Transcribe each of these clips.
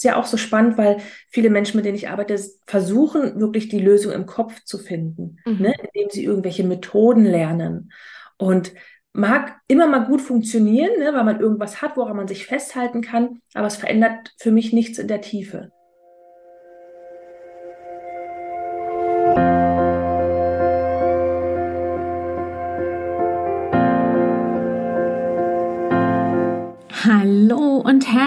ist ja auch so spannend, weil viele Menschen, mit denen ich arbeite, versuchen wirklich die Lösung im Kopf zu finden, mhm. ne? indem sie irgendwelche Methoden lernen. Und mag immer mal gut funktionieren, ne? weil man irgendwas hat, woran man sich festhalten kann, aber es verändert für mich nichts in der Tiefe.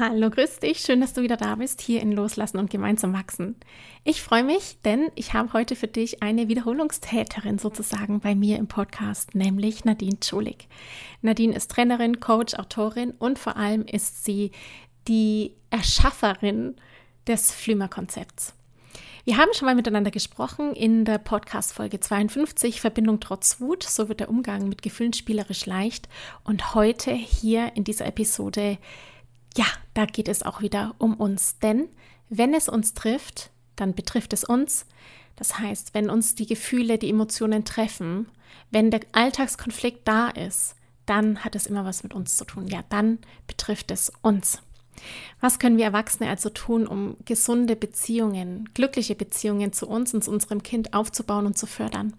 Hallo, grüß dich. Schön, dass du wieder da bist, hier in Loslassen und gemeinsam wachsen. Ich freue mich, denn ich habe heute für dich eine Wiederholungstäterin sozusagen bei mir im Podcast, nämlich Nadine Schulig. Nadine ist Trainerin, Coach, Autorin und vor allem ist sie die Erschafferin des Flümer-Konzepts. Wir haben schon mal miteinander gesprochen in der Podcast-Folge 52, Verbindung trotz Wut, so wird der Umgang mit Gefühlen spielerisch leicht. Und heute hier in dieser Episode ja, da geht es auch wieder um uns. Denn wenn es uns trifft, dann betrifft es uns. Das heißt, wenn uns die Gefühle, die Emotionen treffen, wenn der Alltagskonflikt da ist, dann hat es immer was mit uns zu tun. Ja, dann betrifft es uns. Was können wir Erwachsene also tun, um gesunde Beziehungen, glückliche Beziehungen zu uns und zu unserem Kind aufzubauen und zu fördern?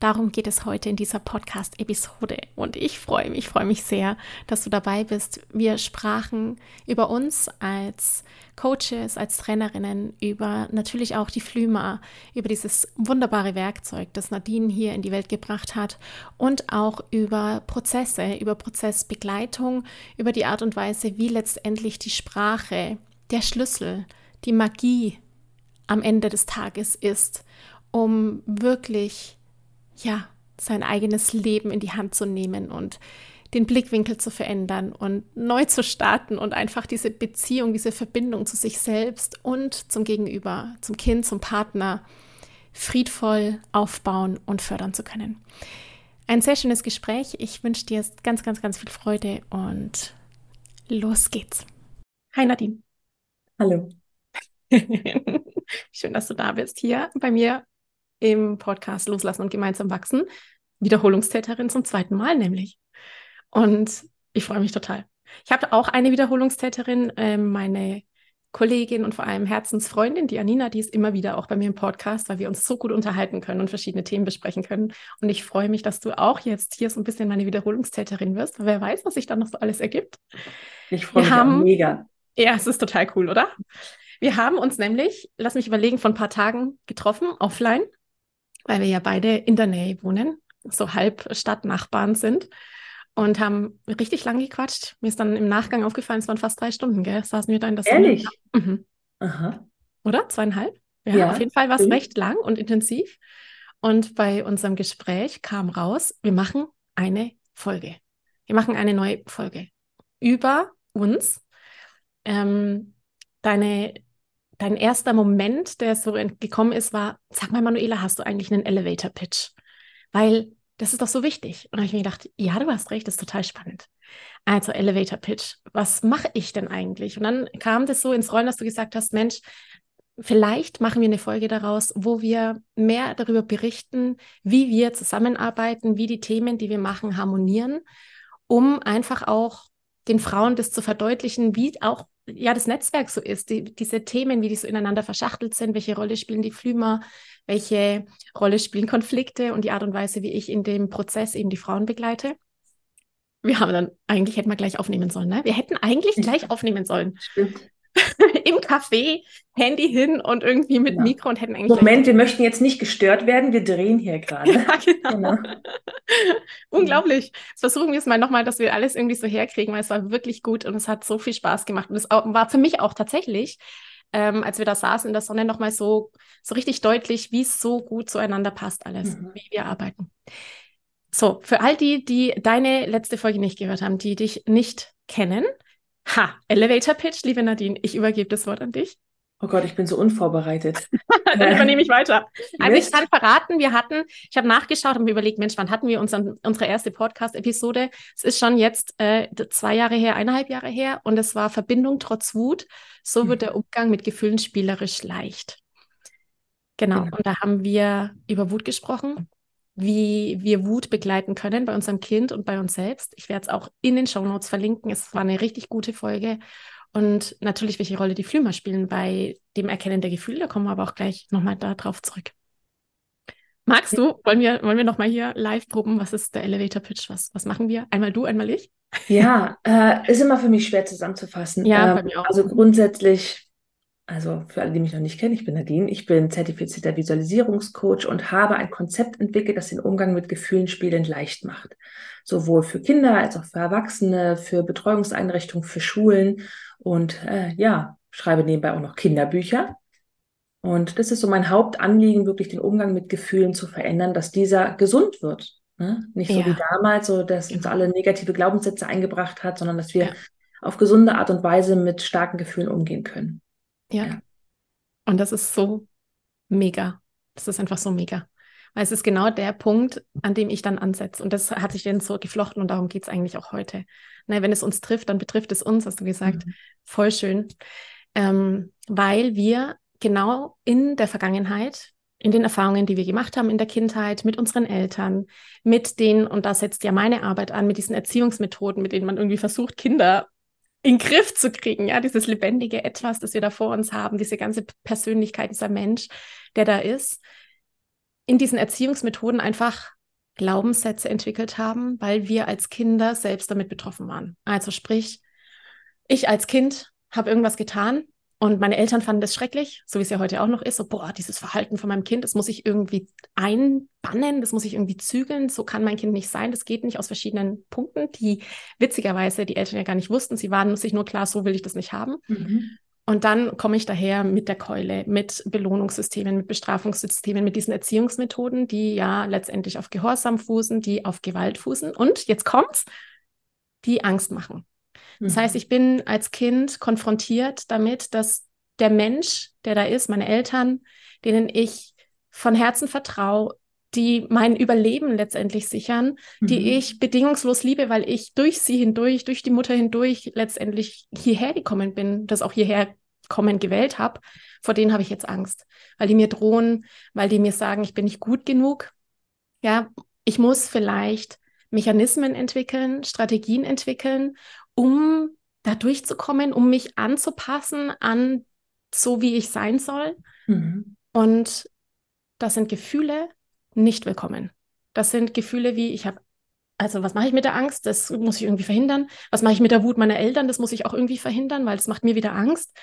Darum geht es heute in dieser Podcast-Episode. Und ich freue mich, freue mich sehr, dass du dabei bist. Wir sprachen über uns als Coaches, als Trainerinnen, über natürlich auch die Flüma, über dieses wunderbare Werkzeug, das Nadine hier in die Welt gebracht hat und auch über Prozesse, über Prozessbegleitung, über die Art und Weise, wie letztendlich die Sprache, der Schlüssel, die Magie am Ende des Tages ist, um wirklich ja, sein eigenes Leben in die Hand zu nehmen und den Blickwinkel zu verändern und neu zu starten und einfach diese Beziehung, diese Verbindung zu sich selbst und zum Gegenüber, zum Kind, zum Partner friedvoll aufbauen und fördern zu können. Ein sehr schönes Gespräch. Ich wünsche dir ganz, ganz, ganz viel Freude und los geht's. Hi Nadine. Hallo. Schön, dass du da bist hier bei mir im Podcast Loslassen und gemeinsam wachsen. Wiederholungstäterin zum zweiten Mal nämlich. Und ich freue mich total. Ich habe auch eine Wiederholungstäterin, äh, meine Kollegin und vor allem Herzensfreundin, die Anina, die ist immer wieder auch bei mir im Podcast, weil wir uns so gut unterhalten können und verschiedene Themen besprechen können. Und ich freue mich, dass du auch jetzt hier so ein bisschen meine Wiederholungstäterin wirst. Wer weiß, was sich dann noch so alles ergibt. Ich freue mich haben, mega. Ja, es ist total cool, oder? Wir haben uns nämlich, lass mich überlegen, vor ein paar Tagen getroffen, offline weil wir ja beide in der Nähe wohnen, so halb Stadtnachbarn sind und haben richtig lang gequatscht. Mir ist dann im Nachgang aufgefallen, es waren fast drei Stunden, gell? Saßen wir da in der Sonne. Ehrlich? Mhm. Aha. Oder? Zweieinhalb? Ja, ja auf jeden Fall war es recht lang und intensiv. Und bei unserem Gespräch kam raus, wir machen eine Folge. Wir machen eine neue Folge über uns. Ähm, deine dein erster Moment, der so gekommen ist, war, sag mal, Manuela, hast du eigentlich einen Elevator Pitch? Weil das ist doch so wichtig. Und habe ich mir gedacht, ja, du hast recht, das ist total spannend. Also Elevator Pitch, was mache ich denn eigentlich? Und dann kam das so ins Rollen, dass du gesagt hast, Mensch, vielleicht machen wir eine Folge daraus, wo wir mehr darüber berichten, wie wir zusammenarbeiten, wie die Themen, die wir machen, harmonieren, um einfach auch den Frauen das zu verdeutlichen, wie auch ja das Netzwerk so ist, die, diese Themen, wie die so ineinander verschachtelt sind, welche Rolle spielen die Flümer, welche Rolle spielen Konflikte und die Art und Weise, wie ich in dem Prozess eben die Frauen begleite. Wir haben dann, eigentlich hätten wir gleich aufnehmen sollen, ne? Wir hätten eigentlich gleich aufnehmen sollen. Stimmt. Im Café, Handy hin und irgendwie mit ja. Mikro und hätten eigentlich. Moment, wir möchten jetzt nicht gestört werden, wir drehen hier gerade. ja, genau. genau. Unglaublich. Jetzt versuchen wir es mal nochmal, dass wir alles irgendwie so herkriegen, weil es war wirklich gut und es hat so viel Spaß gemacht. Und es war für mich auch tatsächlich ähm, als wir da saßen in der Sonne, nochmal so, so richtig deutlich, wie es so gut zueinander passt alles, mhm. wie wir arbeiten. So, für all die, die deine letzte Folge nicht gehört haben, die dich nicht kennen, ha, Elevator Pitch, liebe Nadine, ich übergebe das Wort an dich. Oh Gott, ich bin so unvorbereitet. Dann übernehme ich weiter. Also ich kann verraten, wir hatten, ich habe nachgeschaut und mir überlegt, Mensch, wann hatten wir unseren, unsere erste Podcast-Episode? Es ist schon jetzt äh, zwei Jahre her, eineinhalb Jahre her und es war Verbindung trotz Wut. So mhm. wird der Umgang mit Gefühlen spielerisch leicht. Genau. genau. Und da haben wir über Wut gesprochen, wie wir Wut begleiten können bei unserem Kind und bei uns selbst. Ich werde es auch in den Show Notes verlinken. Es war eine richtig gute Folge. Und natürlich, welche Rolle die Flümer spielen bei dem Erkennen der Gefühle. Da kommen wir aber auch gleich nochmal darauf zurück. Magst du, wollen wir, wollen wir nochmal hier live proben, was ist der Elevator Pitch? Was, was machen wir? Einmal du, einmal ich? Ja, äh, ist immer für mich schwer zusammenzufassen. Ja, ähm, bei mir auch. Also grundsätzlich also für alle, die mich noch nicht kennen, ich bin Nadine, ich bin zertifizierter Visualisierungscoach und habe ein Konzept entwickelt, das den Umgang mit Gefühlen spielend leicht macht. Sowohl für Kinder als auch für Erwachsene, für Betreuungseinrichtungen, für Schulen und äh, ja, schreibe nebenbei auch noch Kinderbücher. Und das ist so mein Hauptanliegen, wirklich den Umgang mit Gefühlen zu verändern, dass dieser gesund wird. Ne? Nicht so ja. wie damals, so dass uns alle negative Glaubenssätze eingebracht hat, sondern dass wir ja. auf gesunde Art und Weise mit starken Gefühlen umgehen können. Ja. ja. Und das ist so mega. Das ist einfach so mega. Weil es ist genau der Punkt, an dem ich dann ansetze. Und das hat sich dann so geflochten und darum geht es eigentlich auch heute. Na, wenn es uns trifft, dann betrifft es uns, hast du gesagt. Mhm. Voll schön. Ähm, weil wir genau in der Vergangenheit, in den Erfahrungen, die wir gemacht haben in der Kindheit, mit unseren Eltern, mit den, und da setzt ja meine Arbeit an, mit diesen Erziehungsmethoden, mit denen man irgendwie versucht, Kinder in den Griff zu kriegen, ja, dieses lebendige Etwas, das wir da vor uns haben, diese ganze Persönlichkeit, dieser Mensch, der da ist, in diesen Erziehungsmethoden einfach Glaubenssätze entwickelt haben, weil wir als Kinder selbst damit betroffen waren. Also sprich, ich als Kind habe irgendwas getan, und meine Eltern fanden das schrecklich, so wie es ja heute auch noch ist. So, boah, dieses Verhalten von meinem Kind, das muss ich irgendwie einbannen, das muss ich irgendwie zügeln. So kann mein Kind nicht sein. Das geht nicht aus verschiedenen Punkten, die witzigerweise die Eltern ja gar nicht wussten. Sie waren sich nur klar, so will ich das nicht haben. Mhm. Und dann komme ich daher mit der Keule, mit Belohnungssystemen, mit Bestrafungssystemen, mit diesen Erziehungsmethoden, die ja letztendlich auf Gehorsam fußen, die auf Gewalt fußen. Und jetzt kommt's, die Angst machen. Das heißt, mhm. ich bin als Kind konfrontiert damit, dass der Mensch, der da ist, meine Eltern, denen ich von Herzen vertraue, die mein Überleben letztendlich sichern, mhm. die ich bedingungslos liebe, weil ich durch sie hindurch, durch die Mutter hindurch letztendlich hierher gekommen bin, das auch hierher kommen gewählt habe, vor denen habe ich jetzt Angst, weil die mir drohen, weil die mir sagen, ich bin nicht gut genug. Ja, ich muss vielleicht Mechanismen entwickeln, Strategien entwickeln, um da durchzukommen, um mich anzupassen an so, wie ich sein soll. Mhm. Und das sind Gefühle nicht willkommen. Das sind Gefühle wie, ich habe, also was mache ich mit der Angst? Das muss ich irgendwie verhindern. Was mache ich mit der Wut meiner Eltern? Das muss ich auch irgendwie verhindern, weil es macht mir wieder Angst.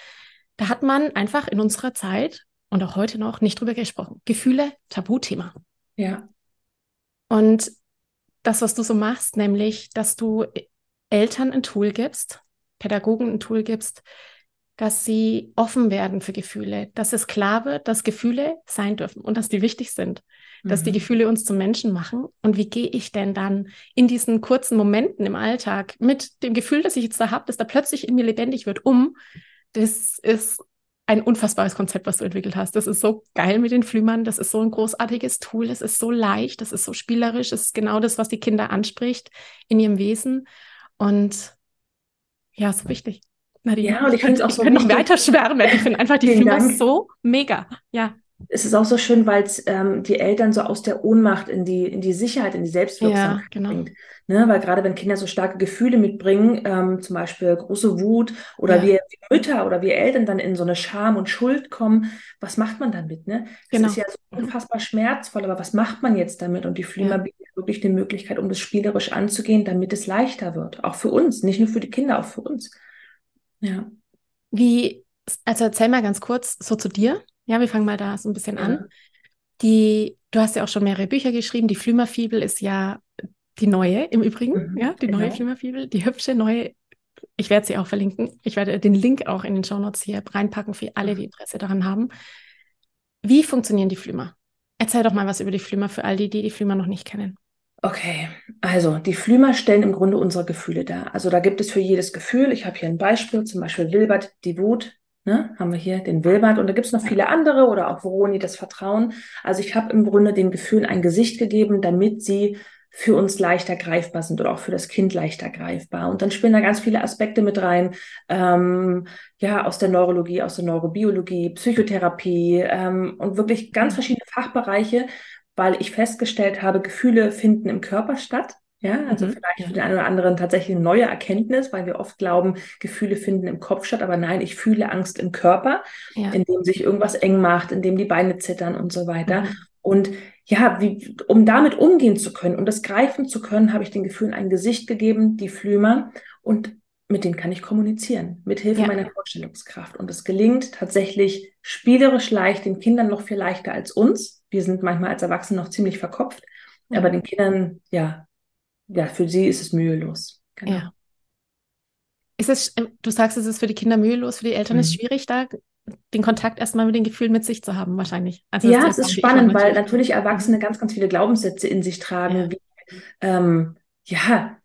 Da hat man einfach in unserer Zeit und auch heute noch nicht drüber gesprochen. Gefühle, Tabuthema. Ja. Und das, was du so machst, nämlich, dass du Eltern ein Tool gibst, Pädagogen ein Tool gibst, dass sie offen werden für Gefühle, dass es klar wird, dass Gefühle sein dürfen und dass die wichtig sind, mhm. dass die mhm. Gefühle uns zum Menschen machen. Und wie gehe ich denn dann in diesen kurzen Momenten im Alltag mit dem Gefühl, das ich jetzt da habe, dass da plötzlich in mir lebendig wird, um? Das ist ein unfassbares Konzept, was du entwickelt hast. Das ist so geil mit den Flümern. Das ist so ein großartiges Tool. Das ist so leicht. Das ist so spielerisch. Das ist genau das, was die Kinder anspricht in ihrem Wesen. Und ja, so wichtig. Nadine, ja, und ich finde es auch so. Ich noch weiter schwärmen. Ich finde einfach die Filme so mega. Ja. Es ist auch so schön, weil es ähm, die Eltern so aus der Ohnmacht in die, in die Sicherheit, in die Selbstwirksamkeit ja, genau. bringt. Ne? Weil gerade wenn Kinder so starke Gefühle mitbringen, ähm, zum Beispiel große Wut oder ja. wir, wir, Mütter oder wir Eltern dann in so eine Scham und Schuld kommen, was macht man damit? Ne? Das genau. ist ja so unfassbar schmerzvoll, aber was macht man jetzt damit? Und die Flima ja. bietet wirklich die Möglichkeit, um das spielerisch anzugehen, damit es leichter wird. Auch für uns, nicht nur für die Kinder, auch für uns. Ja. Wie, also erzähl mal ganz kurz so zu dir. Ja, wir fangen mal da so ein bisschen an. Die, du hast ja auch schon mehrere Bücher geschrieben. Die Flümerfibel ist ja die neue im Übrigen, mhm, ja, die genau. neue Flümerfibel, die hübsche neue ich werde sie auch verlinken. Ich werde den Link auch in den Show Notes hier reinpacken für alle, die Interesse daran haben. Wie funktionieren die Flümer? Erzähl doch mal was über die Flümer für all die, die die Flümer noch nicht kennen. Okay, also die Flümer stellen im Grunde unsere Gefühle dar. Also da gibt es für jedes Gefühl, ich habe hier ein Beispiel, zum Beispiel Wilbert, die Wut, ne, haben wir hier den Wilbert und da gibt es noch viele andere oder auch Veroni, das Vertrauen. Also ich habe im Grunde den Gefühlen ein Gesicht gegeben, damit sie für uns leichter greifbar sind oder auch für das Kind leichter greifbar. Und dann spielen da ganz viele Aspekte mit rein, ähm, ja, aus der Neurologie, aus der Neurobiologie, Psychotherapie ähm, und wirklich ganz mhm. verschiedene Fachbereiche, weil ich festgestellt habe, Gefühle finden im Körper statt. Ja, also mhm. vielleicht für den einen oder anderen tatsächlich eine neue Erkenntnis, weil wir oft glauben, Gefühle finden im Kopf statt, aber nein, ich fühle Angst im Körper, ja. indem sich irgendwas eng macht, indem die Beine zittern und so weiter. Mhm. Und ja, wie, um damit umgehen zu können und das greifen zu können, habe ich den Gefühlen ein Gesicht gegeben, die Flümer, und mit denen kann ich kommunizieren, mit Hilfe ja. meiner Vorstellungskraft. Und es gelingt tatsächlich spielerisch leicht, den Kindern noch viel leichter als uns. Wir sind manchmal als Erwachsene noch ziemlich verkopft, ja. aber den Kindern, ja, ja, für sie ist es mühelos. Genau. Ja. Ist es, du sagst, es ist für die Kinder mühelos, für die Eltern mhm. ist es schwierig, da den Kontakt erstmal mit den Gefühlen mit sich zu haben, wahrscheinlich. Also ja, es ist spannend, weil natürlich Erwachsene ganz, ganz viele Glaubenssätze in sich tragen, ja. wie, ähm, ja,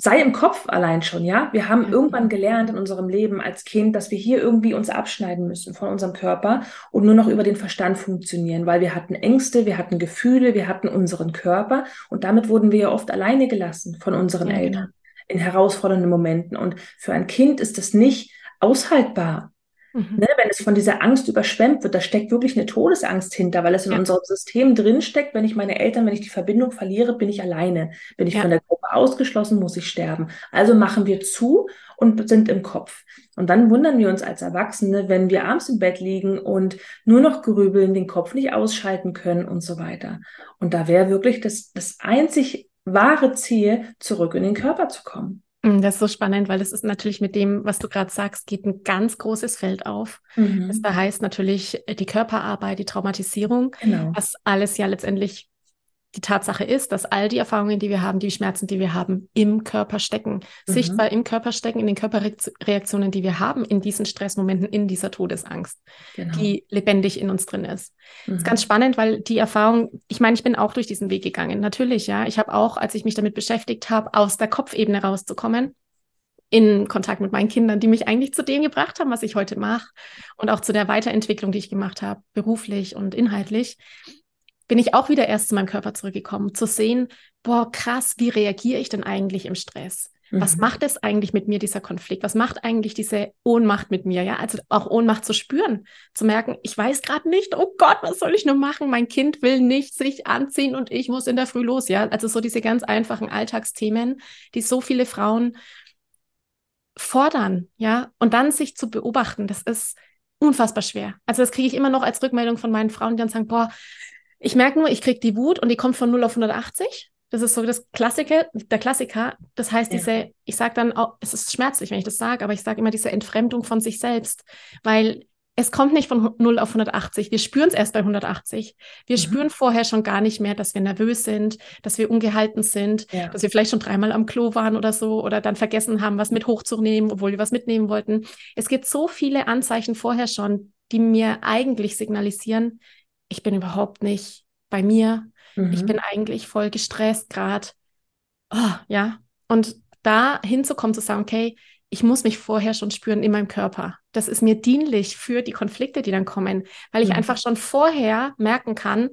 sei im Kopf allein schon, ja. Wir haben irgendwann gelernt in unserem Leben als Kind, dass wir hier irgendwie uns abschneiden müssen von unserem Körper und nur noch über den Verstand funktionieren, weil wir hatten Ängste, wir hatten Gefühle, wir hatten unseren Körper und damit wurden wir ja oft alleine gelassen von unseren ja, genau. Eltern in herausfordernden Momenten. Und für ein Kind ist das nicht aushaltbar. Mhm. Ne, wenn es von dieser Angst überschwemmt wird, da steckt wirklich eine Todesangst hinter, weil es in ja. unserem System drinsteckt, wenn ich meine Eltern, wenn ich die Verbindung verliere, bin ich alleine. Bin ich ja. von der Gruppe ausgeschlossen, muss ich sterben. Also machen wir zu und sind im Kopf. Und dann wundern wir uns als Erwachsene, wenn wir abends im Bett liegen und nur noch grübeln, den Kopf nicht ausschalten können und so weiter. Und da wäre wirklich das, das einzig wahre Ziel, zurück in den Körper zu kommen. Mm, das ist so spannend, weil das ist natürlich mit dem, was du gerade sagst, geht ein ganz großes Feld auf. Mhm. Das da heißt natürlich äh, die Körperarbeit, die Traumatisierung, genau. was alles ja letztendlich die Tatsache ist, dass all die Erfahrungen, die wir haben, die Schmerzen, die wir haben, im Körper stecken. Mhm. Sichtbar im Körper stecken, in den Körperreaktionen, die wir haben, in diesen Stressmomenten, in dieser Todesangst, genau. die lebendig in uns drin ist. Mhm. Das ist ganz spannend, weil die Erfahrung, ich meine, ich bin auch durch diesen Weg gegangen. Natürlich, ja. Ich habe auch, als ich mich damit beschäftigt habe, aus der Kopfebene rauszukommen, in Kontakt mit meinen Kindern, die mich eigentlich zu dem gebracht haben, was ich heute mache und auch zu der Weiterentwicklung, die ich gemacht habe, beruflich und inhaltlich bin ich auch wieder erst zu meinem Körper zurückgekommen, zu sehen, boah, krass, wie reagiere ich denn eigentlich im Stress? Was mhm. macht es eigentlich mit mir, dieser Konflikt? Was macht eigentlich diese Ohnmacht mit mir? Ja, also auch Ohnmacht zu spüren, zu merken, ich weiß gerade nicht, oh Gott, was soll ich nur machen? Mein Kind will nicht sich anziehen und ich muss in der Früh los. Ja, also so diese ganz einfachen Alltagsthemen, die so viele Frauen fordern. Ja, und dann sich zu beobachten, das ist unfassbar schwer. Also das kriege ich immer noch als Rückmeldung von meinen Frauen, die dann sagen, boah, ich merke nur, ich kriege die Wut und die kommt von 0 auf 180. Das ist so das Klassiker, der Klassiker. Das heißt, ja. diese, ich sage dann auch, es ist schmerzlich, wenn ich das sage, aber ich sage immer diese Entfremdung von sich selbst, weil es kommt nicht von 0 auf 180. Wir spüren es erst bei 180. Wir mhm. spüren vorher schon gar nicht mehr, dass wir nervös sind, dass wir ungehalten sind, ja. dass wir vielleicht schon dreimal am Klo waren oder so oder dann vergessen haben, was mit hochzunehmen, obwohl wir was mitnehmen wollten. Es gibt so viele Anzeichen vorher schon, die mir eigentlich signalisieren, ich bin überhaupt nicht bei mir. Mhm. Ich bin eigentlich voll gestresst gerade. Oh, ja. Und da hinzukommen, zu sagen, okay, ich muss mich vorher schon spüren in meinem Körper. Das ist mir dienlich für die Konflikte, die dann kommen, weil ich mhm. einfach schon vorher merken kann,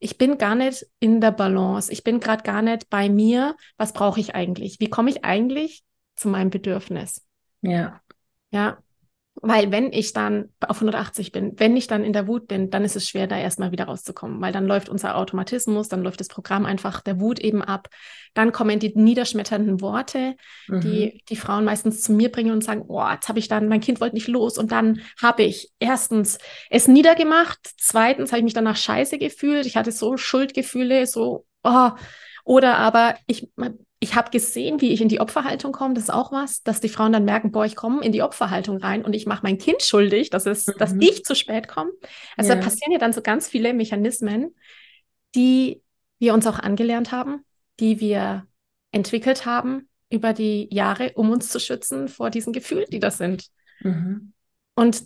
ich bin gar nicht in der Balance. Ich bin gerade gar nicht bei mir. Was brauche ich eigentlich? Wie komme ich eigentlich zu meinem Bedürfnis? Ja. Ja. Weil wenn ich dann auf 180 bin, wenn ich dann in der Wut bin, dann ist es schwer, da erstmal wieder rauszukommen, weil dann läuft unser Automatismus, dann läuft das Programm einfach der Wut eben ab. Dann kommen die niederschmetternden Worte, mhm. die die Frauen meistens zu mir bringen und sagen, oh, jetzt habe ich dann, mein Kind wollte nicht los und dann habe ich erstens es niedergemacht, zweitens habe ich mich danach scheiße gefühlt, ich hatte so Schuldgefühle, so, oh, oder aber ich ich habe gesehen, wie ich in die Opferhaltung komme. Das ist auch was, dass die Frauen dann merken, boah, ich komme in die Opferhaltung rein und ich mache mein Kind schuldig, dass, es, mhm. dass ich zu spät komme. Also ja. da passieren ja dann so ganz viele Mechanismen, die wir uns auch angelernt haben, die wir entwickelt haben, über die Jahre, um uns zu schützen vor diesen Gefühlen, die da sind. Mhm. Und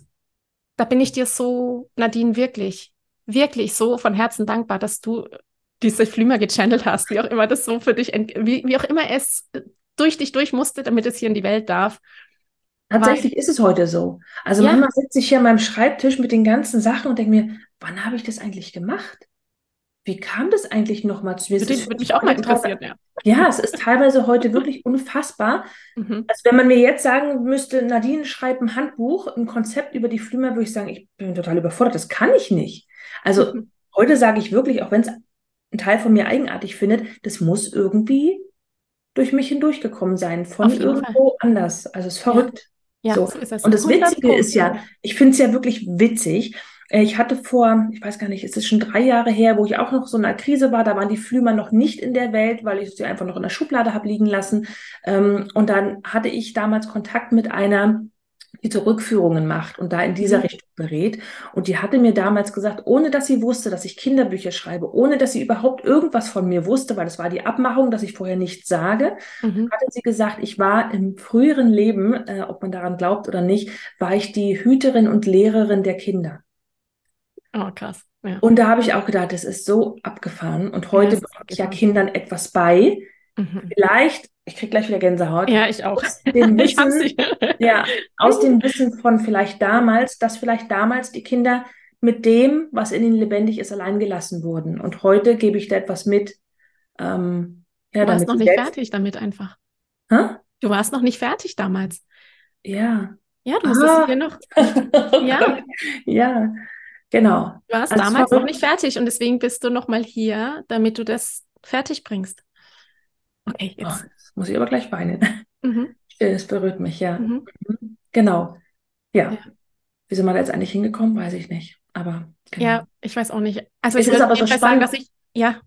da bin ich dir so, Nadine, wirklich, wirklich so von Herzen dankbar, dass du diese Flümer gechannelt hast, wie auch immer das so für dich, wie, wie auch immer es durch dich durch musste, damit es hier in die Welt darf. Tatsächlich ist es heute so. Also ja. manchmal sitze ich hier an meinem Schreibtisch mit den ganzen Sachen und denke mir, wann habe ich das eigentlich gemacht? Wie kam das eigentlich nochmal zu mir? Das würde mich auch mal interessieren, ja. Ja, es ist teilweise heute wirklich unfassbar. Mhm. Also wenn man mir jetzt sagen müsste, Nadine schreibt ein Handbuch, ein Konzept über die Flümer, würde ich sagen, ich bin total überfordert, das kann ich nicht. Also mhm. heute sage ich wirklich, auch wenn es ein Teil von mir eigenartig findet, das muss irgendwie durch mich hindurchgekommen sein, von irgendwo Fall. anders. Also es ist verrückt. Ja, so. so ist das. Und das Witzige ist ja, ich finde es ja wirklich witzig. Äh, ich hatte vor, ich weiß gar nicht, ist es schon drei Jahre her, wo ich auch noch so in einer Krise war. Da waren die Flümer noch nicht in der Welt, weil ich sie einfach noch in der Schublade habe liegen lassen. Ähm, und dann hatte ich damals Kontakt mit einer die so Rückführungen macht und da in dieser mhm. Richtung berät. Und die hatte mir damals gesagt, ohne dass sie wusste, dass ich Kinderbücher schreibe, ohne dass sie überhaupt irgendwas von mir wusste, weil das war die Abmachung, dass ich vorher nichts sage, mhm. hatte sie gesagt, ich war im früheren Leben, äh, ob man daran glaubt oder nicht, war ich die Hüterin und Lehrerin der Kinder. Oh, krass. Ja. Und da habe ich auch gedacht, das ist so abgefahren. Und heute ja, bringe ich ja Kindern etwas bei. Mhm. Vielleicht ich kriege gleich wieder Gänsehaut. Ja, ich auch. Aus dem Wissen, ja, aus dem Wissen von vielleicht damals, dass vielleicht damals die Kinder mit dem, was in ihnen lebendig ist, allein gelassen wurden. Und heute gebe ich da etwas mit. Ähm, ja, du warst noch nicht selbst... fertig damit einfach. Hä? Du warst noch nicht fertig damals. Ja. Ja, du musstest ah. hier noch. ja. ja, genau. Du warst also damals noch nicht fertig und deswegen bist du noch mal hier, damit du das fertig bringst. Okay, jetzt. Oh, muss ich aber gleich weinen. Mhm. Das berührt mich, ja. Mhm. mhm. Genau. Ja. ja. Wie sind wir da jetzt eigentlich hingekommen, weiß ich nicht. Aber genau. Ja, ich weiß auch nicht. Also es ich ist aber so spannend, sagen, dass ich, ja,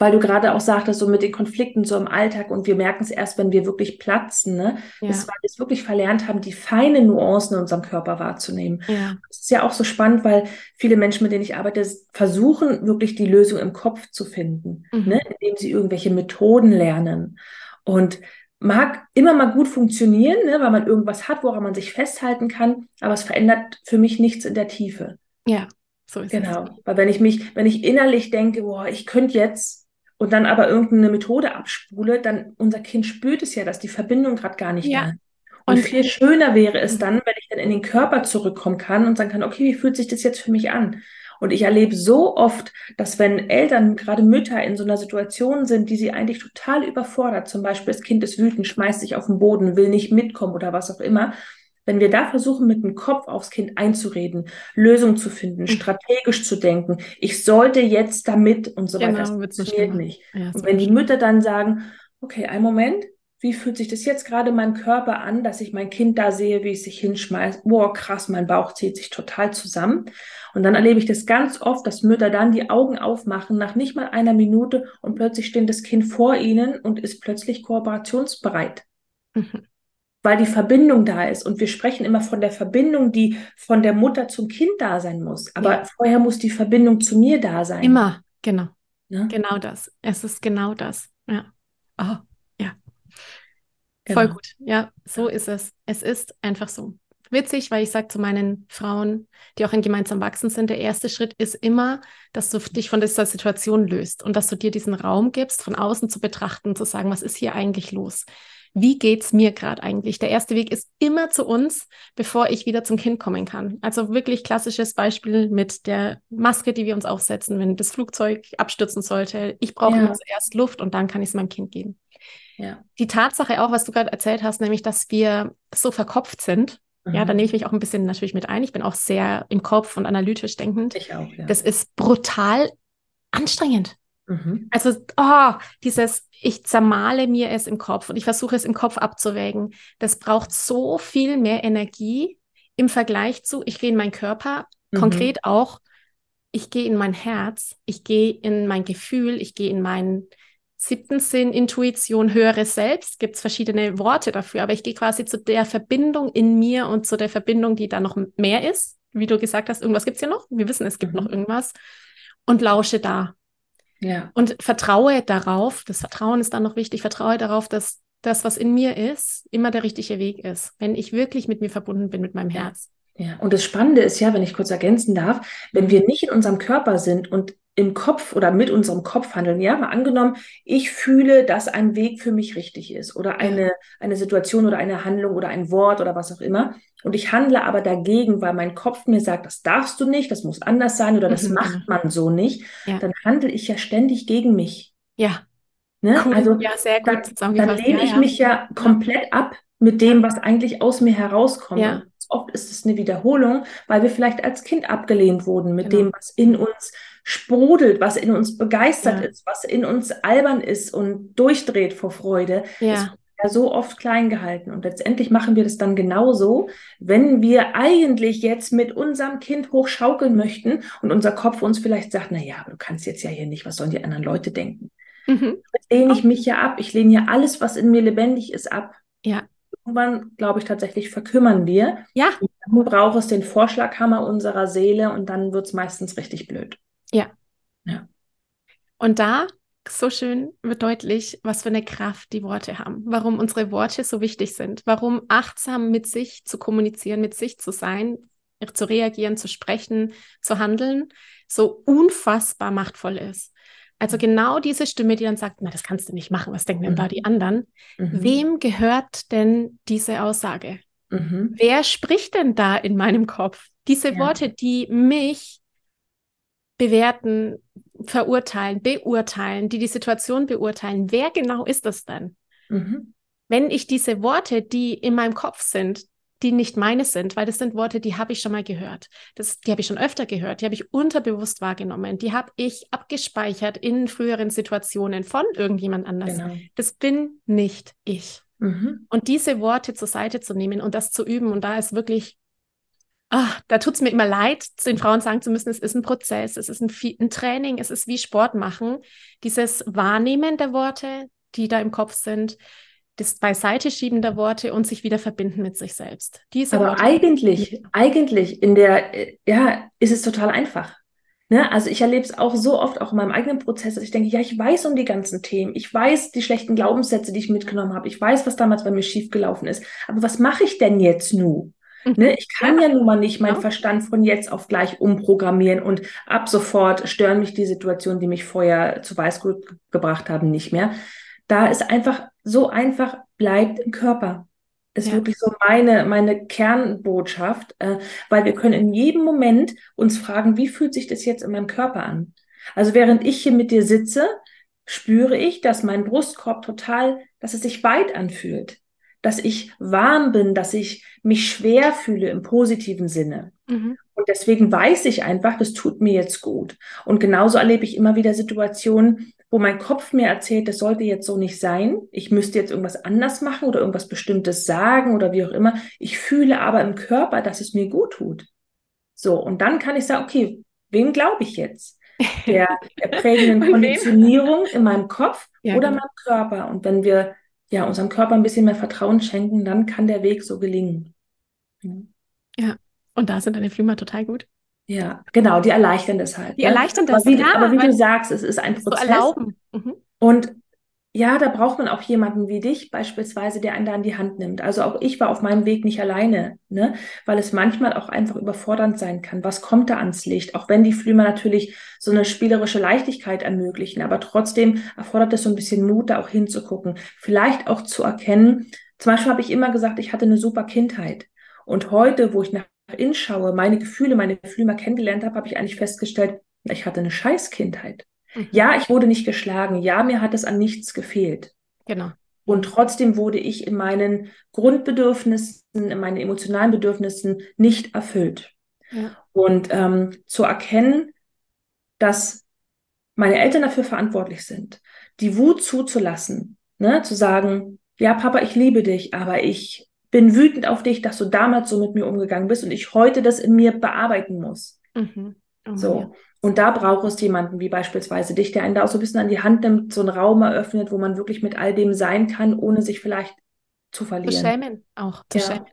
weil du gerade auch sagtest, so mit den Konflikten so im Alltag und wir merken es erst, wenn wir wirklich platzen, ne? Ja. Das, weil wir es wirklich verlernt haben, die feinen Nuancen in unserem Körper wahrzunehmen. Ja. Das ist ja auch so spannend, weil viele Menschen, mit denen ich arbeite, versuchen wirklich die Lösung im Kopf zu finden, mhm. ne? indem sie irgendwelche Methoden lernen. Und mag immer mal gut funktionieren, ne? weil man irgendwas hat, woran man sich festhalten kann, aber es verändert für mich nichts in der Tiefe. Ja. So ist genau, es. weil wenn ich mich, wenn ich innerlich denke, boah, ich könnte jetzt und dann aber irgendeine Methode abspule, dann unser Kind spürt es ja, dass die Verbindung gerade gar nicht ja. da ist. Und, und viel schöner wäre es dann, wenn ich dann in den Körper zurückkommen kann und sagen kann, okay, wie fühlt sich das jetzt für mich an? Und ich erlebe so oft, dass wenn Eltern, gerade Mütter in so einer Situation sind, die sie eigentlich total überfordert, zum Beispiel das Kind ist wütend, schmeißt sich auf den Boden, will nicht mitkommen oder was auch immer, wenn wir da versuchen, mit dem Kopf aufs Kind einzureden, Lösungen zu finden, mhm. strategisch zu denken, ich sollte jetzt damit und so weiter, genau, das funktioniert nicht. Ja, und wenn die Mütter dann sagen, okay, einen Moment, wie fühlt sich das jetzt gerade in meinem Körper an, dass ich mein Kind da sehe, wie es sich hinschmeißt? Boah, krass, mein Bauch zieht sich total zusammen. Und dann erlebe ich das ganz oft, dass Mütter dann die Augen aufmachen nach nicht mal einer Minute und plötzlich steht das Kind vor ihnen und ist plötzlich kooperationsbereit. Mhm weil die Verbindung da ist. Und wir sprechen immer von der Verbindung, die von der Mutter zum Kind da sein muss. Aber ja. vorher muss die Verbindung zu mir da sein. Immer, genau. Ja? Genau das. Es ist genau das. Ja. Oh, ja. Genau. Voll gut. Ja, so ist es. Es ist einfach so. Witzig, weil ich sage zu meinen Frauen, die auch in gemeinsam wachsen sind, der erste Schritt ist immer, dass du dich von dieser Situation löst und dass du dir diesen Raum gibst, von außen zu betrachten, zu sagen, was ist hier eigentlich los? Wie geht's mir gerade eigentlich? Der erste Weg ist immer zu uns, bevor ich wieder zum Kind kommen kann. Also wirklich klassisches Beispiel mit der Maske, die wir uns aufsetzen, wenn das Flugzeug abstürzen sollte. Ich brauche ja. zuerst Luft und dann kann ich es meinem Kind geben. Ja. Die Tatsache auch, was du gerade erzählt hast, nämlich, dass wir so verkopft sind. Mhm. Ja, da nehme ich mich auch ein bisschen natürlich mit ein. Ich bin auch sehr im Kopf und analytisch denkend. Ich auch, ja. Das ist brutal anstrengend. Mhm. Also, oh, dieses, ich zermale mir es im Kopf und ich versuche es im Kopf abzuwägen. Das braucht so viel mehr Energie im Vergleich zu, ich gehe in meinen Körper, mhm. konkret auch, ich gehe in mein Herz, ich gehe in mein Gefühl, ich gehe in meinen siebten Sinn, Intuition, höheres Selbst, gibt es verschiedene Worte dafür, aber ich gehe quasi zu der Verbindung in mir und zu der Verbindung, die da noch mehr ist. Wie du gesagt hast, irgendwas gibt es ja noch. Wir wissen, es gibt mhm. noch irgendwas. Und lausche da. Ja. Und vertraue darauf, das Vertrauen ist dann noch wichtig, vertraue darauf, dass das, was in mir ist, immer der richtige Weg ist, wenn ich wirklich mit mir verbunden bin, mit meinem Herz. Ja, und das Spannende ist ja, wenn ich kurz ergänzen darf, wenn wir nicht in unserem Körper sind und im Kopf oder mit unserem Kopf handeln. Ja, mal angenommen, ich fühle, dass ein Weg für mich richtig ist oder eine, eine Situation oder eine Handlung oder ein Wort oder was auch immer. Und ich handle aber dagegen, weil mein Kopf mir sagt, das darfst du nicht, das muss anders sein oder das mhm. macht genau. man so nicht. Ja. Dann handle ich ja ständig gegen mich. Ja. Ne? Cool. Also ja, sehr gut dann, dann lehne ich ja, mich ja komplett ab mit dem, was eigentlich aus mir herauskommt. Ja. Oft ist es eine Wiederholung, weil wir vielleicht als Kind abgelehnt wurden mit genau. dem, was in uns sprudelt, was in uns begeistert ja. ist, was in uns albern ist und durchdreht vor Freude. Ja. Das ja so oft klein gehalten. Und letztendlich machen wir das dann genauso, wenn wir eigentlich jetzt mit unserem Kind hochschaukeln möchten und unser Kopf uns vielleicht sagt, na ja, du kannst jetzt ja hier nicht, was sollen die anderen Leute denken? Mhm. lehne ich mich ja ab. Ich lehne ja alles, was in mir lebendig ist, ab. Ja. Irgendwann, glaube ich, tatsächlich verkümmern wir. Ja. Und dann braucht es den Vorschlaghammer unserer Seele und dann wird es meistens richtig blöd. Ja. Ja. Und da so schön wird deutlich, was für eine Kraft die Worte haben, warum unsere Worte so wichtig sind, warum achtsam mit sich zu kommunizieren, mit sich zu sein, zu reagieren, zu sprechen, zu handeln, so unfassbar machtvoll ist. Also mhm. genau diese Stimme, die dann sagt, na, das kannst du nicht machen, was denken denn da die mhm. anderen? Mhm. Wem gehört denn diese Aussage? Mhm. Wer spricht denn da in meinem Kopf? Diese ja. Worte, die mich bewerten, verurteilen, beurteilen, die die Situation beurteilen. Wer genau ist das denn? Mhm. Wenn ich diese Worte, die in meinem Kopf sind, die nicht meine sind, weil das sind Worte, die habe ich schon mal gehört. Das, die habe ich schon öfter gehört, die habe ich unterbewusst wahrgenommen, die habe ich abgespeichert in früheren Situationen von irgendjemand anders. Genau. Das bin nicht ich. Mhm. Und diese Worte zur Seite zu nehmen und das zu üben, und da ist wirklich ach, da tut es mir immer leid, den Frauen sagen zu müssen, es ist ein Prozess, es ist ein, ein, Training, es ist wie Sport machen. Dieses Wahrnehmen der Worte, die da im Kopf sind, das Beiseite schieben der Worte und sich wieder verbinden mit sich selbst. Diese Aber Worte, eigentlich, eigentlich in der, ja, ist es total einfach. Ne? Also ich erlebe es auch so oft, auch in meinem eigenen Prozess, dass ich denke, ja, ich weiß um die ganzen Themen. Ich weiß die schlechten Glaubenssätze, die ich mitgenommen habe. Ich weiß, was damals bei mir schiefgelaufen ist. Aber was mache ich denn jetzt nun? Ne, ich kann ja. nun mal nicht meinen ja. Verstand von jetzt auf gleich umprogrammieren und ab sofort stören mich die Situationen, die mich vorher zu Weißglut gebracht haben, nicht mehr. Da ist einfach so einfach, bleibt im Körper. Ist ja. wirklich so meine, meine Kernbotschaft, äh, weil wir können in jedem Moment uns fragen, wie fühlt sich das jetzt in meinem Körper an? Also während ich hier mit dir sitze, spüre ich, dass mein Brustkorb total, dass es sich weit anfühlt dass ich warm bin, dass ich mich schwer fühle im positiven Sinne. Mhm. Und deswegen weiß ich einfach, das tut mir jetzt gut. Und genauso erlebe ich immer wieder Situationen, wo mein Kopf mir erzählt, das sollte jetzt so nicht sein. Ich müsste jetzt irgendwas anders machen oder irgendwas Bestimmtes sagen oder wie auch immer. Ich fühle aber im Körper, dass es mir gut tut. So, und dann kann ich sagen, okay, wem glaube ich jetzt? Der, der prägenden Konditionierung in meinem Kopf ja, oder genau. meinem Körper? Und wenn wir ja, unserem Körper ein bisschen mehr Vertrauen schenken, dann kann der Weg so gelingen. Ja, und da sind deine Flümer total gut. Ja, genau, die erleichtern das halt. Die ne? erleichtern das, aber wie, ja. Aber wie du sagst, es ist ein Prozess. So erlauben. Mhm. Und ja, da braucht man auch jemanden wie dich beispielsweise, der einen da an die Hand nimmt. Also auch ich war auf meinem Weg nicht alleine, ne? weil es manchmal auch einfach überfordernd sein kann. Was kommt da ans Licht? Auch wenn die Flümer natürlich so eine spielerische Leichtigkeit ermöglichen, aber trotzdem erfordert es so ein bisschen Mut, da auch hinzugucken. Vielleicht auch zu erkennen, zum Beispiel habe ich immer gesagt, ich hatte eine super Kindheit. Und heute, wo ich nach innen schaue, meine Gefühle, meine Flümer kennengelernt habe, habe ich eigentlich festgestellt, ich hatte eine scheiß Kindheit. Mhm. Ja, ich wurde nicht geschlagen. Ja, mir hat es an nichts gefehlt. Genau. Und trotzdem wurde ich in meinen Grundbedürfnissen, in meinen emotionalen Bedürfnissen nicht erfüllt. Ja. Und ähm, zu erkennen, dass meine Eltern dafür verantwortlich sind, die Wut zuzulassen, ne, zu sagen, ja, Papa, ich liebe dich, aber ich bin wütend auf dich, dass du damals so mit mir umgegangen bist und ich heute das in mir bearbeiten muss. Mhm. Oh, so. Ja. Und da braucht es jemanden wie beispielsweise dich, der einen da auch so ein bisschen an die Hand nimmt, so einen Raum eröffnet, wo man wirklich mit all dem sein kann, ohne sich vielleicht zu verlieren. Zu schämen auch, zu ja. schämen.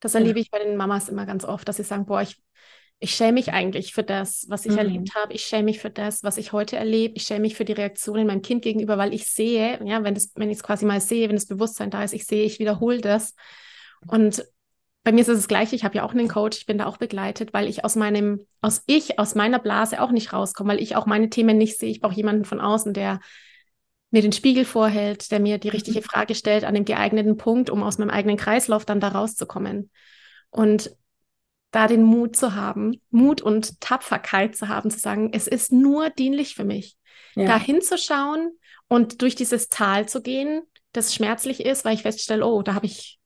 Das erlebe ich bei den Mamas immer ganz oft, dass sie sagen, boah, ich, ich schäme mich eigentlich für das, was ich mhm. erlebt habe. Ich schäme mich für das, was ich heute erlebe. Ich schäme mich für die Reaktionen meinem Kind gegenüber, weil ich sehe, ja, wenn, das, wenn ich es quasi mal sehe, wenn das Bewusstsein da ist, ich sehe, ich wiederhole das. Und bei mir ist es das Gleiche. Ich habe ja auch einen Coach, ich bin da auch begleitet, weil ich aus meinem, aus ich, aus meiner Blase auch nicht rauskomme, weil ich auch meine Themen nicht sehe. Ich brauche jemanden von außen, der mir den Spiegel vorhält, der mir die richtige mhm. Frage stellt an dem geeigneten Punkt, um aus meinem eigenen Kreislauf dann da rauszukommen. Und da den Mut zu haben, Mut und Tapferkeit zu haben, zu sagen, es ist nur dienlich für mich, ja. da hinzuschauen und durch dieses Tal zu gehen, das schmerzlich ist, weil ich feststelle, oh, da habe ich,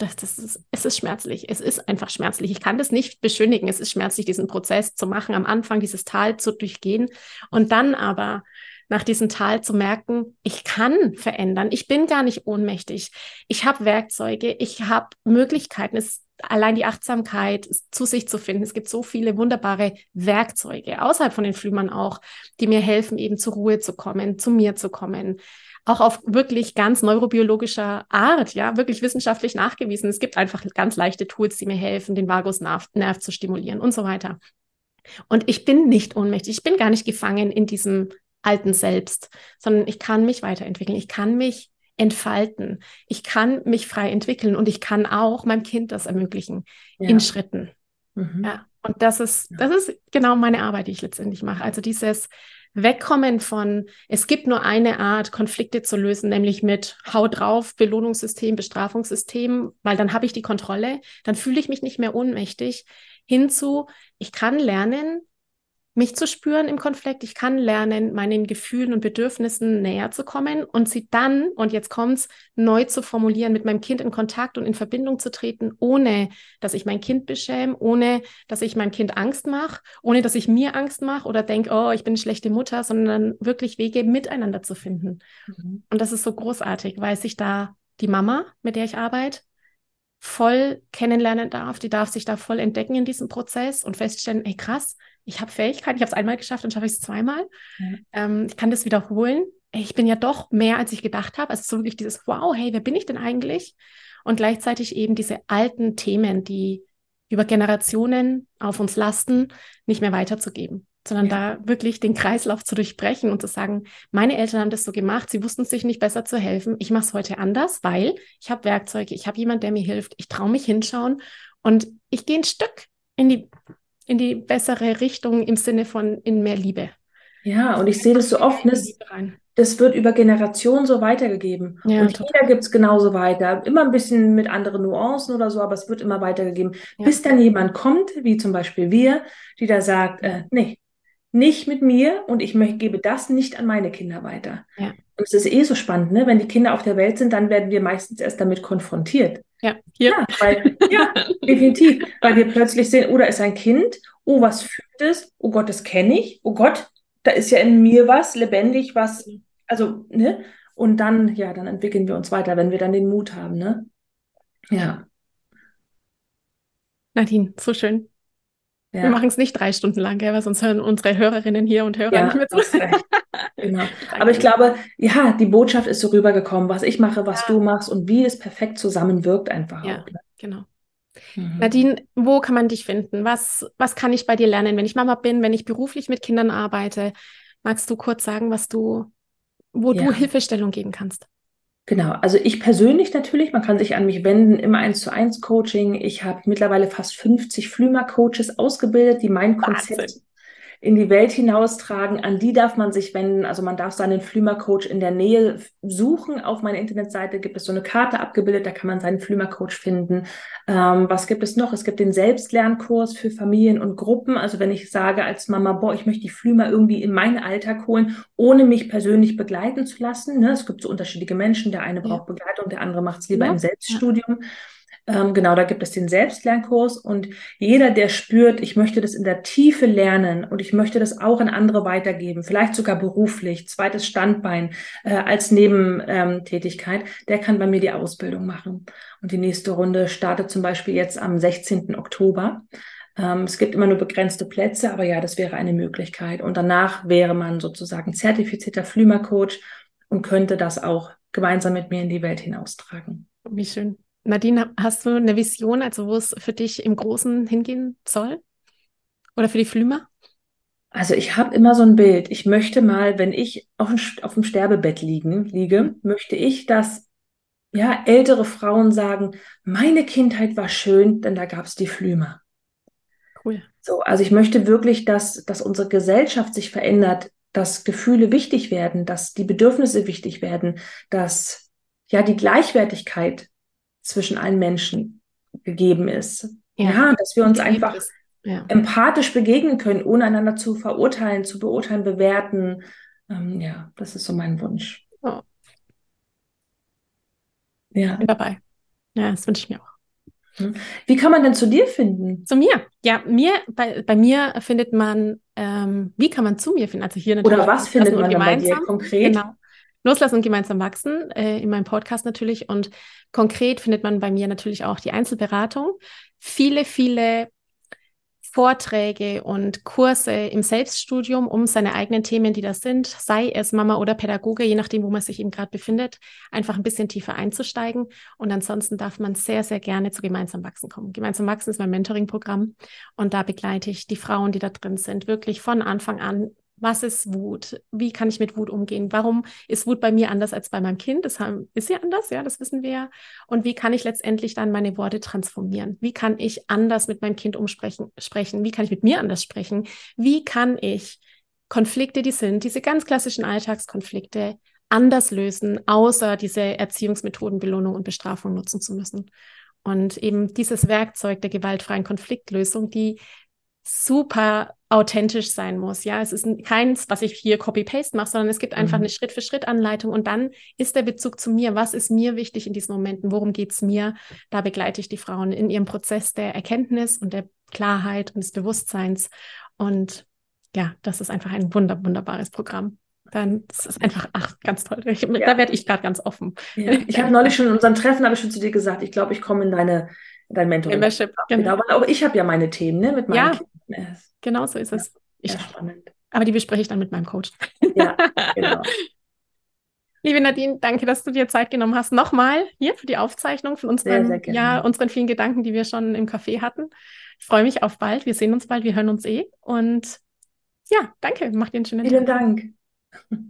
das, das ist, es ist schmerzlich, es ist einfach schmerzlich. Ich kann das nicht beschönigen, es ist schmerzlich, diesen Prozess zu machen, am Anfang dieses Tal zu durchgehen und dann aber nach diesem Tal zu merken, ich kann verändern, ich bin gar nicht ohnmächtig, ich habe Werkzeuge, ich habe Möglichkeiten, es allein die Achtsamkeit zu sich zu finden. Es gibt so viele wunderbare Werkzeuge, außerhalb von den Flümern auch, die mir helfen, eben zur Ruhe zu kommen, zu mir zu kommen. Auch auf wirklich ganz neurobiologischer Art, ja, wirklich wissenschaftlich nachgewiesen. Es gibt einfach ganz leichte Tools, die mir helfen, den Vagusnerv Nerv zu stimulieren und so weiter. Und ich bin nicht ohnmächtig. Ich bin gar nicht gefangen in diesem alten Selbst, sondern ich kann mich weiterentwickeln. Ich kann mich entfalten. Ich kann mich frei entwickeln und ich kann auch meinem Kind das ermöglichen ja. in Schritten. Mhm. Ja, und das ist, das ist genau meine Arbeit, die ich letztendlich mache. Also dieses Wegkommen von, es gibt nur eine Art, Konflikte zu lösen, nämlich mit Hau drauf, Belohnungssystem, Bestrafungssystem, weil dann habe ich die Kontrolle, dann fühle ich mich nicht mehr ohnmächtig, hinzu, ich kann lernen, mich zu spüren im Konflikt. Ich kann lernen, meinen Gefühlen und Bedürfnissen näher zu kommen und sie dann, und jetzt kommt's, neu zu formulieren, mit meinem Kind in Kontakt und in Verbindung zu treten, ohne dass ich mein Kind beschäme, ohne dass ich meinem Kind Angst mache, ohne dass ich mir Angst mache oder denke, oh, ich bin eine schlechte Mutter, sondern wirklich Wege miteinander zu finden. Mhm. Und das ist so großartig, weil sich da die Mama, mit der ich arbeite, voll kennenlernen darf, die darf sich da voll entdecken in diesem Prozess und feststellen, ey krass, ich habe Fähigkeiten, ich habe es einmal geschafft, dann schaffe ich es zweimal. Ja. Ähm, ich kann das wiederholen. Ich bin ja doch mehr, als ich gedacht habe. Also so wirklich dieses, wow, hey, wer bin ich denn eigentlich? Und gleichzeitig eben diese alten Themen, die über Generationen auf uns lasten, nicht mehr weiterzugeben, sondern ja. da wirklich den Kreislauf zu durchbrechen und zu sagen, meine Eltern haben das so gemacht, sie wussten sich nicht besser zu helfen, ich mache es heute anders, weil ich habe Werkzeuge, ich habe jemand, der mir hilft, ich traue mich hinschauen und ich gehe ein Stück in die in die bessere Richtung im Sinne von in mehr Liebe. Ja, und ich sehe das so oft, das, das wird über Generationen so weitergegeben. Ja, und jeder gibt es genauso weiter. Immer ein bisschen mit anderen Nuancen oder so, aber es wird immer weitergegeben. Ja. Bis dann jemand kommt, wie zum Beispiel wir, die da sagt, äh, nee, nicht mit mir und ich möchte, gebe das nicht an meine Kinder weiter. Ja. Und es ist eh so spannend, ne? Wenn die Kinder auf der Welt sind, dann werden wir meistens erst damit konfrontiert. Ja, hier. ja, weil, ja, definitiv. Weil wir plötzlich sehen, oh, da ist ein Kind, oh, was fühlt es? Oh Gott, das kenne ich. Oh Gott, da ist ja in mir was, lebendig, was, also, ne? Und dann, ja, dann entwickeln wir uns weiter, wenn wir dann den Mut haben, ne? Ja. Nadine, so schön. Ja. Wir machen es nicht drei Stunden lang, gell, weil sonst hören unsere Hörerinnen hier und Hörer ja, nicht mehr zu. genau. Aber ich glaube, ja, die Botschaft ist so rübergekommen, was ich mache, was ja. du machst und wie es perfekt zusammenwirkt einfach. Ja, auch, ne? genau. Mhm. Nadine, wo kann man dich finden? Was, was kann ich bei dir lernen, wenn ich Mama bin, wenn ich beruflich mit Kindern arbeite? Magst du kurz sagen, was du, wo du Hilfestellung geben kannst? Genau, also ich persönlich natürlich, man kann sich an mich wenden, immer eins zu eins Coaching. Ich habe mittlerweile fast 50 Flümer-Coaches ausgebildet, die mein Konzept Wahnsinn in die Welt hinaustragen. An die darf man sich wenden. Also man darf seinen Flümercoach in der Nähe suchen. Auf meiner Internetseite gibt es so eine Karte abgebildet, da kann man seinen Flümercoach finden. Ähm, was gibt es noch? Es gibt den Selbstlernkurs für Familien und Gruppen. Also wenn ich sage als Mama, boah, ich möchte die Flümer irgendwie in meinen Alltag holen, ohne mich persönlich begleiten zu lassen. Ne? Es gibt so unterschiedliche Menschen. Der eine braucht Begleitung, der andere macht es lieber ja. im Selbststudium. Ja. Ähm, genau, da gibt es den Selbstlernkurs und jeder, der spürt, ich möchte das in der Tiefe lernen und ich möchte das auch an andere weitergeben, vielleicht sogar beruflich, zweites Standbein äh, als Nebentätigkeit, der kann bei mir die Ausbildung machen. Und die nächste Runde startet zum Beispiel jetzt am 16. Oktober. Ähm, es gibt immer nur begrenzte Plätze, aber ja, das wäre eine Möglichkeit. Und danach wäre man sozusagen zertifizierter Flümer-Coach und könnte das auch gemeinsam mit mir in die Welt hinaustragen. Wie schön. Nadine, hast du eine Vision, also wo es für dich im Großen hingehen soll? Oder für die Flümer? Also ich habe immer so ein Bild. Ich möchte mal, wenn ich auf, ein, auf dem Sterbebett liegen, liege, möchte ich, dass ja, ältere Frauen sagen, meine Kindheit war schön, denn da gab es die Flümer. Cool. So, also ich möchte wirklich, dass, dass unsere Gesellschaft sich verändert, dass Gefühle wichtig werden, dass die Bedürfnisse wichtig werden, dass ja die Gleichwertigkeit zwischen allen Menschen gegeben ist. Ja, ja dass wir uns einfach ja. empathisch begegnen können, ohne einander zu verurteilen, zu beurteilen, bewerten. Ähm, ja, das ist so mein Wunsch. Oh. Ja. Bin dabei. Ja, das wünsche ich mir auch. Hm. Wie kann man denn zu dir finden? Zu mir. Ja, mir, bei, bei mir findet man, ähm, wie kann man zu mir finden? Also hier natürlich. Oder was findet man bei dir konkret? Genau. Loslassen und gemeinsam wachsen, äh, in meinem Podcast natürlich. Und konkret findet man bei mir natürlich auch die Einzelberatung. Viele, viele Vorträge und Kurse im Selbststudium um seine eigenen Themen, die das sind, sei es Mama oder Pädagoge, je nachdem, wo man sich eben gerade befindet, einfach ein bisschen tiefer einzusteigen. Und ansonsten darf man sehr, sehr gerne zu Gemeinsam Wachsen kommen. Gemeinsam Wachsen ist mein Mentoring-Programm und da begleite ich die Frauen, die da drin sind, wirklich von Anfang an was ist Wut? Wie kann ich mit Wut umgehen? Warum ist Wut bei mir anders als bei meinem Kind? Das ist ja anders, ja, das wissen wir ja. Und wie kann ich letztendlich dann meine Worte transformieren? Wie kann ich anders mit meinem Kind umsprechen? Sprechen? Wie kann ich mit mir anders sprechen? Wie kann ich Konflikte, die sind, diese ganz klassischen Alltagskonflikte, anders lösen, außer diese Erziehungsmethoden Belohnung und Bestrafung nutzen zu müssen? Und eben dieses Werkzeug der gewaltfreien Konfliktlösung, die super authentisch sein muss. Ja, es ist keins, was ich hier Copy-Paste mache, sondern es gibt einfach mhm. eine Schritt-für-Schritt-Anleitung und dann ist der Bezug zu mir. Was ist mir wichtig in diesen Momenten? Worum geht es mir? Da begleite ich die Frauen in ihrem Prozess der Erkenntnis und der Klarheit und des Bewusstseins. Und ja, das ist einfach ein wunder, wunderbares Programm. Dann das ist einfach, ach, ganz toll. Ich, ja. Da werde ich gerade ganz offen. Ja. Ich habe neulich schon in unserem Treffen, habe ich schon zu dir gesagt, ich glaube, ich komme in deine dein Mentor. Membership, genau. genau. Auch ich habe ja meine Themen, ne, mit meinen ja, Kindern. Genau so ist es. Ja, spannend. Aber die bespreche ich dann mit meinem Coach. Ja, genau. Liebe Nadine, danke, dass du dir Zeit genommen hast. Nochmal hier für die Aufzeichnung von unseren, sehr, sehr ja, unseren vielen Gedanken, die wir schon im Café hatten. Ich freue mich auf bald. Wir sehen uns bald, wir hören uns eh. Und ja, danke. Mach dir einen schönen Vielen Tag. Vielen Dank.